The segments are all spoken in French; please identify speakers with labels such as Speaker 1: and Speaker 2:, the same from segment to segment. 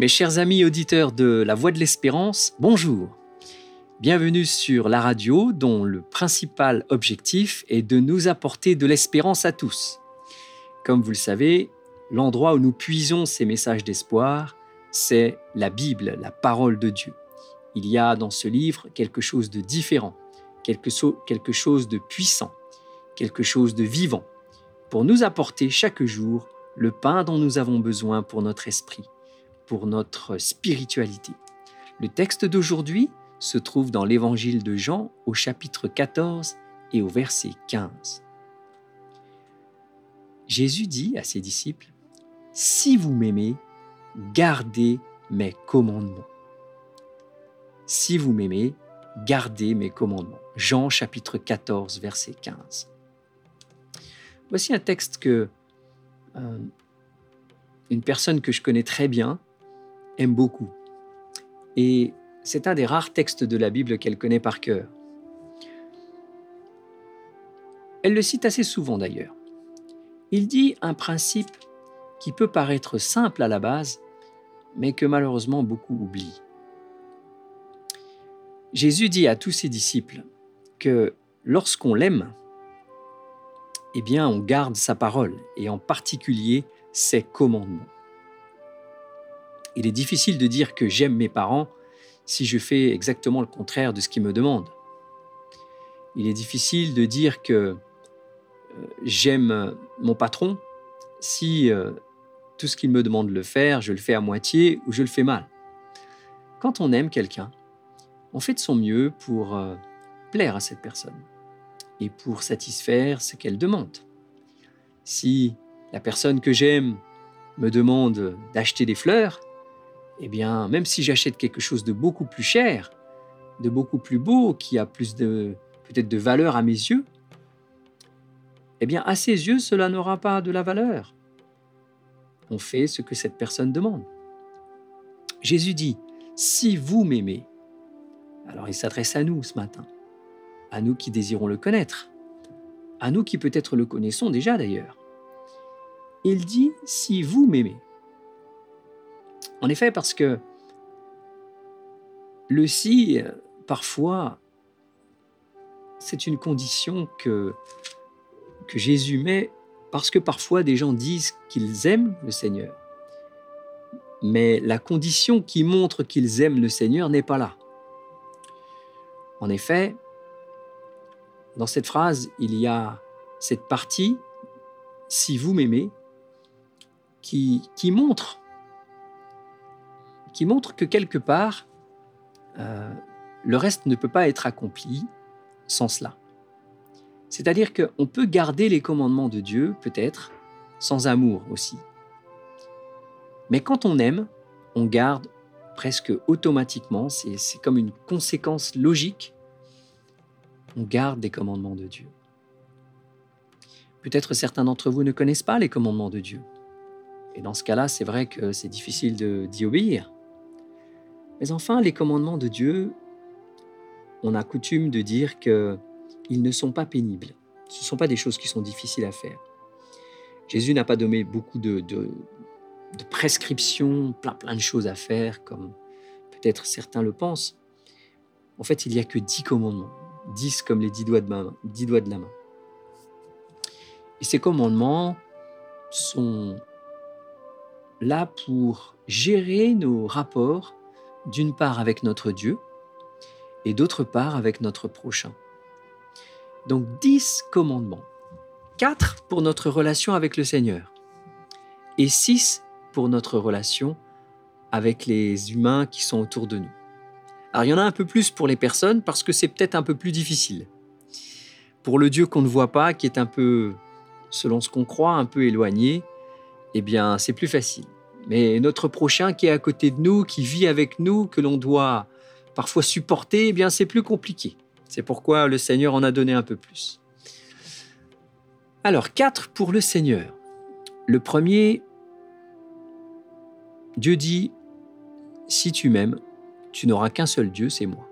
Speaker 1: Mes chers amis auditeurs de La Voix de l'Espérance, bonjour. Bienvenue sur la radio dont le principal objectif est de nous apporter de l'espérance à tous. Comme vous le savez, l'endroit où nous puisons ces messages d'espoir, c'est la Bible, la parole de Dieu. Il y a dans ce livre quelque chose de différent, quelque, chose de puissant, quelque chose de vivant, pour nous apporter chaque jour le pain dont nous avons besoin pour notre esprit pour notre spiritualité. Le texte d'aujourd'hui se trouve dans l'évangile de Jean au chapitre 14 et au verset 15. Jésus dit à ses disciples, Si vous m'aimez, gardez mes commandements. Si vous m'aimez, gardez mes commandements. Jean chapitre 14, verset 15. Voici un texte que euh, une personne que je connais très bien aime beaucoup. Et c'est un des rares textes de la Bible qu'elle connaît par cœur. Elle le cite assez souvent d'ailleurs. Il dit un principe qui peut paraître simple à la base, mais que malheureusement beaucoup oublient. Jésus dit à tous ses disciples que lorsqu'on l'aime, eh bien on garde sa parole, et en particulier ses commandements. Il est difficile de dire que j'aime mes parents si je fais exactement le contraire de ce qu'ils me demandent. Il est difficile de dire que euh, j'aime mon patron si euh, tout ce qu'il me demande de le faire, je le fais à moitié ou je le fais mal. Quand on aime quelqu'un, on fait de son mieux pour euh, plaire à cette personne et pour satisfaire ce qu'elle demande. Si la personne que j'aime me demande d'acheter des fleurs, eh bien, même si j'achète quelque chose de beaucoup plus cher, de beaucoup plus beau, qui a plus de peut-être de valeur à mes yeux, eh bien, à ses yeux, cela n'aura pas de la valeur. On fait ce que cette personne demande. Jésus dit, si vous m'aimez, alors il s'adresse à nous ce matin, à nous qui désirons le connaître, à nous qui peut-être le connaissons déjà d'ailleurs. Il dit, si vous m'aimez, en effet, parce que le si, parfois, c'est une condition que, Jésus met parce que parfois des gens disent qu'ils aiment le Seigneur. Mais la condition qui montre qu'ils aiment le Seigneur n'est pas là. En effet, dans cette phrase, il y a cette partie, si vous m'aimez, qui montre qui montre que quelque part, euh, le reste ne peut pas être accompli sans cela. C'est-à-dire qu'on peut garder les commandements de Dieu, peut-être, sans amour aussi. Mais quand on aime, on garde presque automatiquement, c'est comme une conséquence logique, on garde des commandements de Dieu. Peut-être certains d'entre vous ne connaissent pas les commandements de Dieu. Et dans ce cas-là, c'est vrai que c'est difficile d'y obéir. Mais enfin, les commandements de Dieu, on a coutume de dire qu'ils ne sont pas pénibles. Ce ne sont pas des choses qui sont difficiles à faire. Jésus n'a pas donné beaucoup de, prescriptions, plein, plein de choses à faire, comme peut-être certains le pensent. En fait, il n'y a que dix commandements, dix comme les dix doigts de, main, dix doigts de la main. Et ces commandements sont là pour gérer nos rapports d'une part avec notre Dieu et d'autre part avec notre prochain. Donc dix commandements. Quatre pour notre relation avec le Seigneur et six pour notre relation avec les humains qui sont autour de nous. Alors il y en a un peu plus pour les personnes parce que c'est peut-être un peu plus difficile. Pour le Dieu qu'on ne voit pas, qui est un peu, selon ce qu'on croit, un peu éloigné, eh bien c'est plus facile. Mais notre prochain qui est à côté de nous, qui vit avec nous, que l'on doit parfois supporter, eh bien c'est plus compliqué. C'est pourquoi le Seigneur en a donné un peu plus. Alors, quatre pour le Seigneur. Le premier, Dieu dit, si tu m'aimes, tu n'auras qu'un seul Dieu, c'est moi.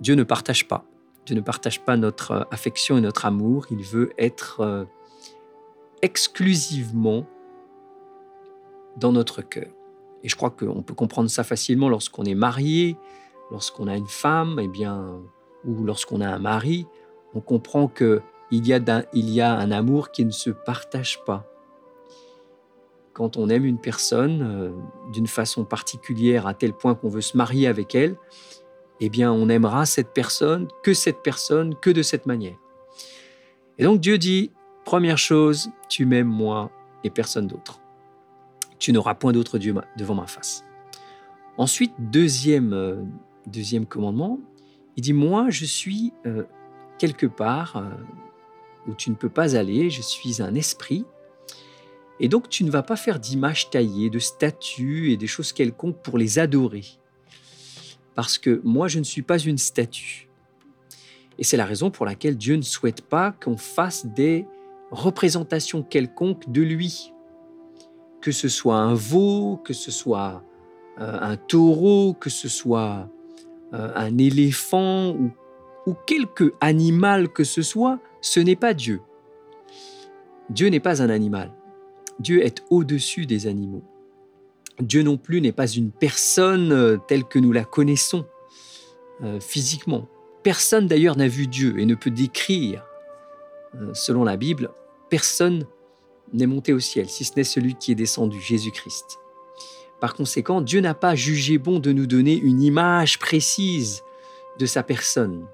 Speaker 1: Dieu ne partage pas. Dieu ne partage pas notre affection et notre amour. Il veut être euh, exclusivement dans notre cœur. Et je crois qu'on peut comprendre ça facilement lorsqu'on est marié, lorsqu'on a une femme, eh bien, ou lorsqu'on a un mari. On comprend qu'il y, a il y a un amour qui ne se partage pas. Quand on aime une personne euh, d'une façon particulière à tel point qu'on veut se marier avec elle, eh bien, on aimera cette personne, que cette personne, que de cette manière. Et donc Dieu dit, première chose, tu m'aimes moi et personne d'autre. Tu n'auras point d'autre Dieu devant ma face. Ensuite, deuxième, euh, deuxième commandement, il dit, moi je suis euh, quelque part euh, où tu ne peux pas aller, je suis un esprit, et donc tu ne vas pas faire d'images taillées, de statues et des choses quelconques pour les adorer. Parce que moi je ne suis pas une statue. Et c'est la raison pour laquelle Dieu ne souhaite pas qu'on fasse des représentations quelconques de lui. Que ce soit un veau, que ce soit euh, un taureau, que ce soit euh, un éléphant ou, quelque animal que ce soit, ce n'est pas Dieu. Dieu n'est pas un animal. Dieu est au-dessus des animaux. Dieu non plus n'est pas une personne euh, telle que nous la connaissons physiquement. Personne d'ailleurs n'a vu Dieu et ne peut décrire, selon la Bible, personne n'est monté au ciel, si ce n'est celui qui est descendu, Jésus-Christ. Par conséquent, Dieu n'a pas jugé bon de nous donner une image précise de sa personne.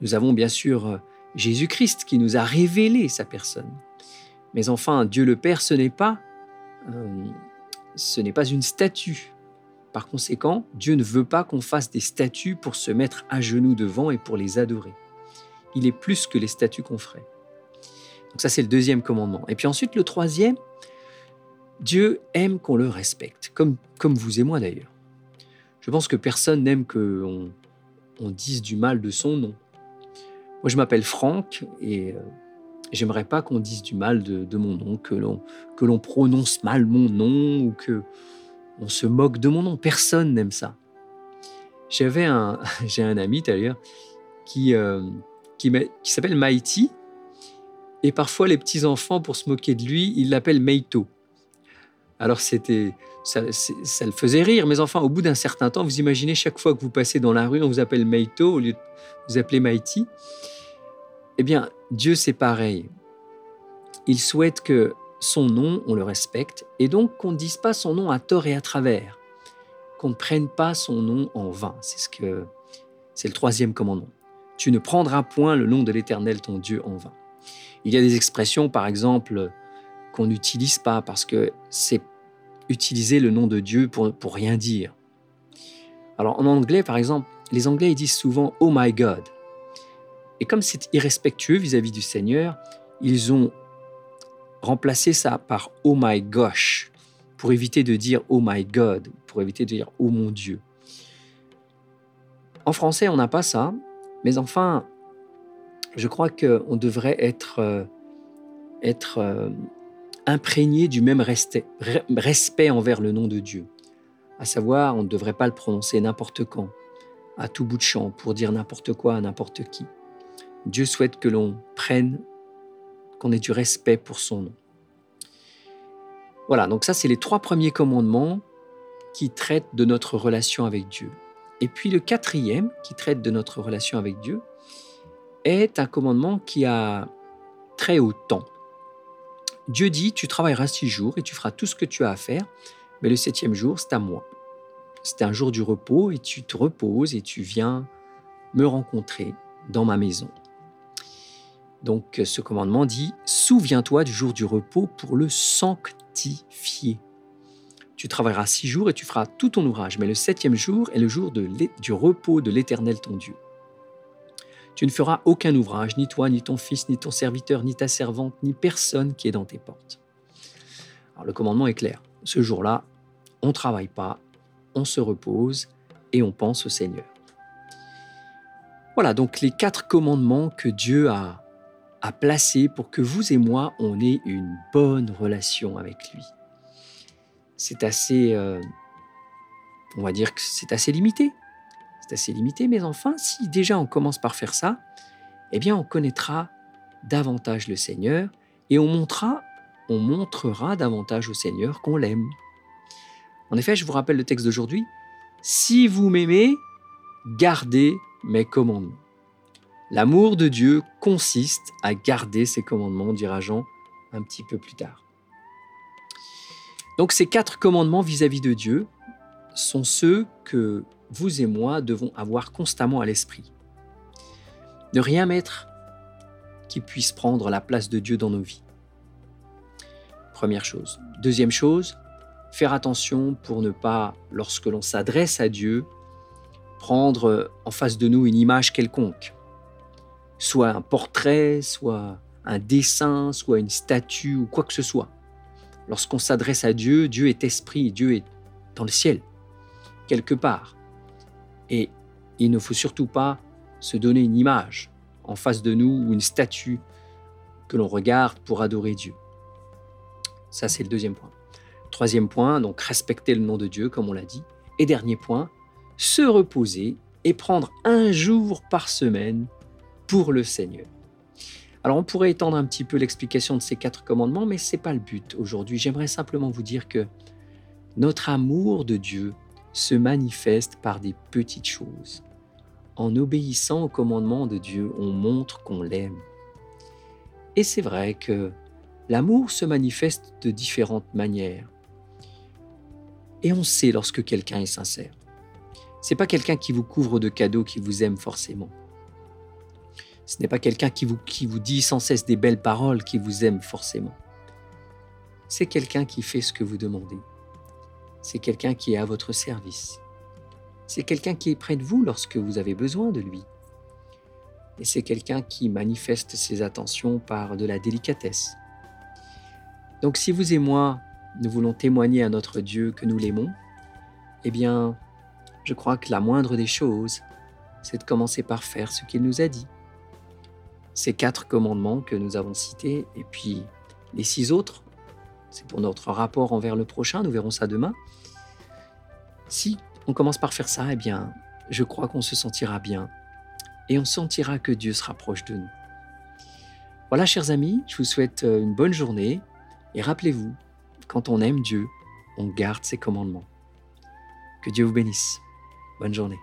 Speaker 1: Nous avons bien sûr Jésus-Christ qui nous a révélé sa personne. Mais enfin, Dieu le Père, ce n'est pas, euh, ce n'est pas une statue. Par conséquent, Dieu ne veut pas qu'on fasse des statues pour se mettre à genoux devant et pour les adorer. Il est plus que les statues qu'on ferait. Donc ça, c'est le deuxième commandement. Et puis ensuite, le troisième, Dieu aime qu'on le respecte, comme, comme vous et moi d'ailleurs. Je pense que personne n'aime qu'on on dise du mal de son nom. Moi, je m'appelle Franck et euh, j'aimerais pas qu'on dise du mal de, mon nom, que l'on prononce mal mon nom ou que on se moque de mon nom. Personne n'aime ça. J'avais un, j'ai un ami d'ailleurs qui, euh, qui, qui s'appelle Maïti. Et parfois, les petits-enfants, pour se moquer de lui, ils l'appellent Meito. Alors, c'était, ça, ça, le faisait rire. Mais enfin, au bout d'un certain temps, vous imaginez, chaque fois que vous passez dans la rue, on vous appelle Meito au lieu de vous appeler Maïti. Eh bien, Dieu, c'est pareil. Il souhaite que son nom, on le respecte, et donc qu'on ne dise pas son nom à tort et à travers, qu'on ne prenne pas son nom en vain. C'est ce que c'est le troisième commandement. Tu ne prendras point le nom de l'Éternel ton Dieu en vain. Il y a des expressions, par exemple, qu'on n'utilise pas parce que c'est utiliser le nom de Dieu pour, pour rien dire. Alors en anglais, par exemple, les Anglais ils disent souvent Oh my God. Et comme c'est irrespectueux vis à -vis du Seigneur, ils ont remplacer ça par Oh my gosh, pour éviter de dire Oh my God, pour éviter de dire Oh mon Dieu. En français, on n'a pas ça, mais enfin, je crois qu'on devrait être, euh, euh, imprégné du même respect, respect envers le nom de Dieu. À savoir, on ne devrait pas le prononcer n'importe quand, à tout bout de champ, pour dire n'importe quoi à n'importe qui. Dieu souhaite que l'on prenne qu'on ait du respect pour son nom. Voilà, donc ça, c'est les trois premiers commandements qui traitent de notre relation avec Dieu. Et puis le quatrième, qui traite de notre relation avec Dieu, est un commandement qui a très haut temps. Dieu dit, tu travailleras six jours et tu feras tout ce que tu as à faire, mais le septième jour, c'est à moi. C'est un jour du repos et tu te reposes et tu viens me rencontrer dans ma maison. Donc ce commandement dit, souviens-toi du jour du repos pour le sanctifier. Tu travailleras six jours et tu feras tout ton ouvrage, mais le septième jour est le jour du repos de l'Éternel ton Dieu. Tu ne feras aucun ouvrage, ni toi, ni ton fils, ni ton serviteur, ni ta servante, ni personne qui est dans tes portes. Alors le commandement est clair. Ce jour-là, on ne travaille pas, on se repose et on pense au Seigneur. Voilà donc les quatre commandements que Dieu a à placer pour que vous et moi, on ait une bonne relation avec lui. C'est assez, euh, on va dire que c'est assez limité. C'est assez limité, mais enfin, si déjà on commence par faire ça, eh bien, on connaîtra davantage le Seigneur et on montrera, on montrera davantage au Seigneur qu'on l'aime. En effet, je vous rappelle le texte d'aujourd'hui, Si vous m'aimez, gardez mes commandements. L'amour de Dieu consiste à garder ses commandements, dira Jean un petit peu plus tard. Donc ces quatre commandements vis-à-vis de Dieu sont ceux que vous et moi devons avoir constamment à l'esprit. Ne rien mettre qui puisse prendre la place de Dieu dans nos vies. Première chose. Deuxième chose, faire attention pour ne pas, lorsque l'on s'adresse à Dieu, prendre en face de nous une image quelconque, soit un portrait, soit un dessin, soit une statue ou quoi que ce soit. Lorsqu'on s'adresse à Dieu, Dieu est esprit, Dieu est dans le ciel, quelque part. Et il ne faut surtout pas se donner une image en face de nous ou une statue que l'on regarde pour adorer Dieu. Ça, c'est le deuxième point. Troisième point, donc respecter le nom de Dieu, comme on l'a dit. Et dernier point, se reposer et prendre un jour par semaine pour le Seigneur. Alors on pourrait étendre un petit peu l'explication de ces quatre commandements, mais ce n'est pas le but aujourd'hui. J'aimerais simplement vous dire que notre amour de Dieu se manifeste par des petites choses. En obéissant aux commandements de Dieu, on montre qu'on l'aime. Et c'est vrai que l'amour se manifeste de différentes manières. Et on sait lorsque quelqu'un est sincère. C'est pas quelqu'un qui vous couvre de cadeaux qui vous aime forcément. Ce n'est pas quelqu'un qui vous, qui vous dit sans cesse des belles paroles qui vous aime forcément. C'est quelqu'un qui fait ce que vous demandez. C'est quelqu'un qui est à votre service. C'est quelqu'un qui est près de vous lorsque vous avez besoin de lui. Et c'est quelqu'un qui manifeste ses attentions par de la délicatesse. Donc si vous et moi, nous voulons témoigner à notre Dieu que nous l'aimons, eh bien, je crois que la moindre des choses, c'est de commencer par faire ce qu'il nous a dit. Ces quatre commandements que nous avons cités, et puis les six autres, c'est pour notre rapport envers le prochain, nous verrons ça demain. Si on commence par faire ça, eh bien, je crois qu'on se sentira bien et on sentira que Dieu se rapproche de nous. Voilà, chers amis, je vous souhaite euh, une bonne journée et rappelez-vous, quand on aime Dieu, on garde ses commandements. Que Dieu vous bénisse. Bonne journée.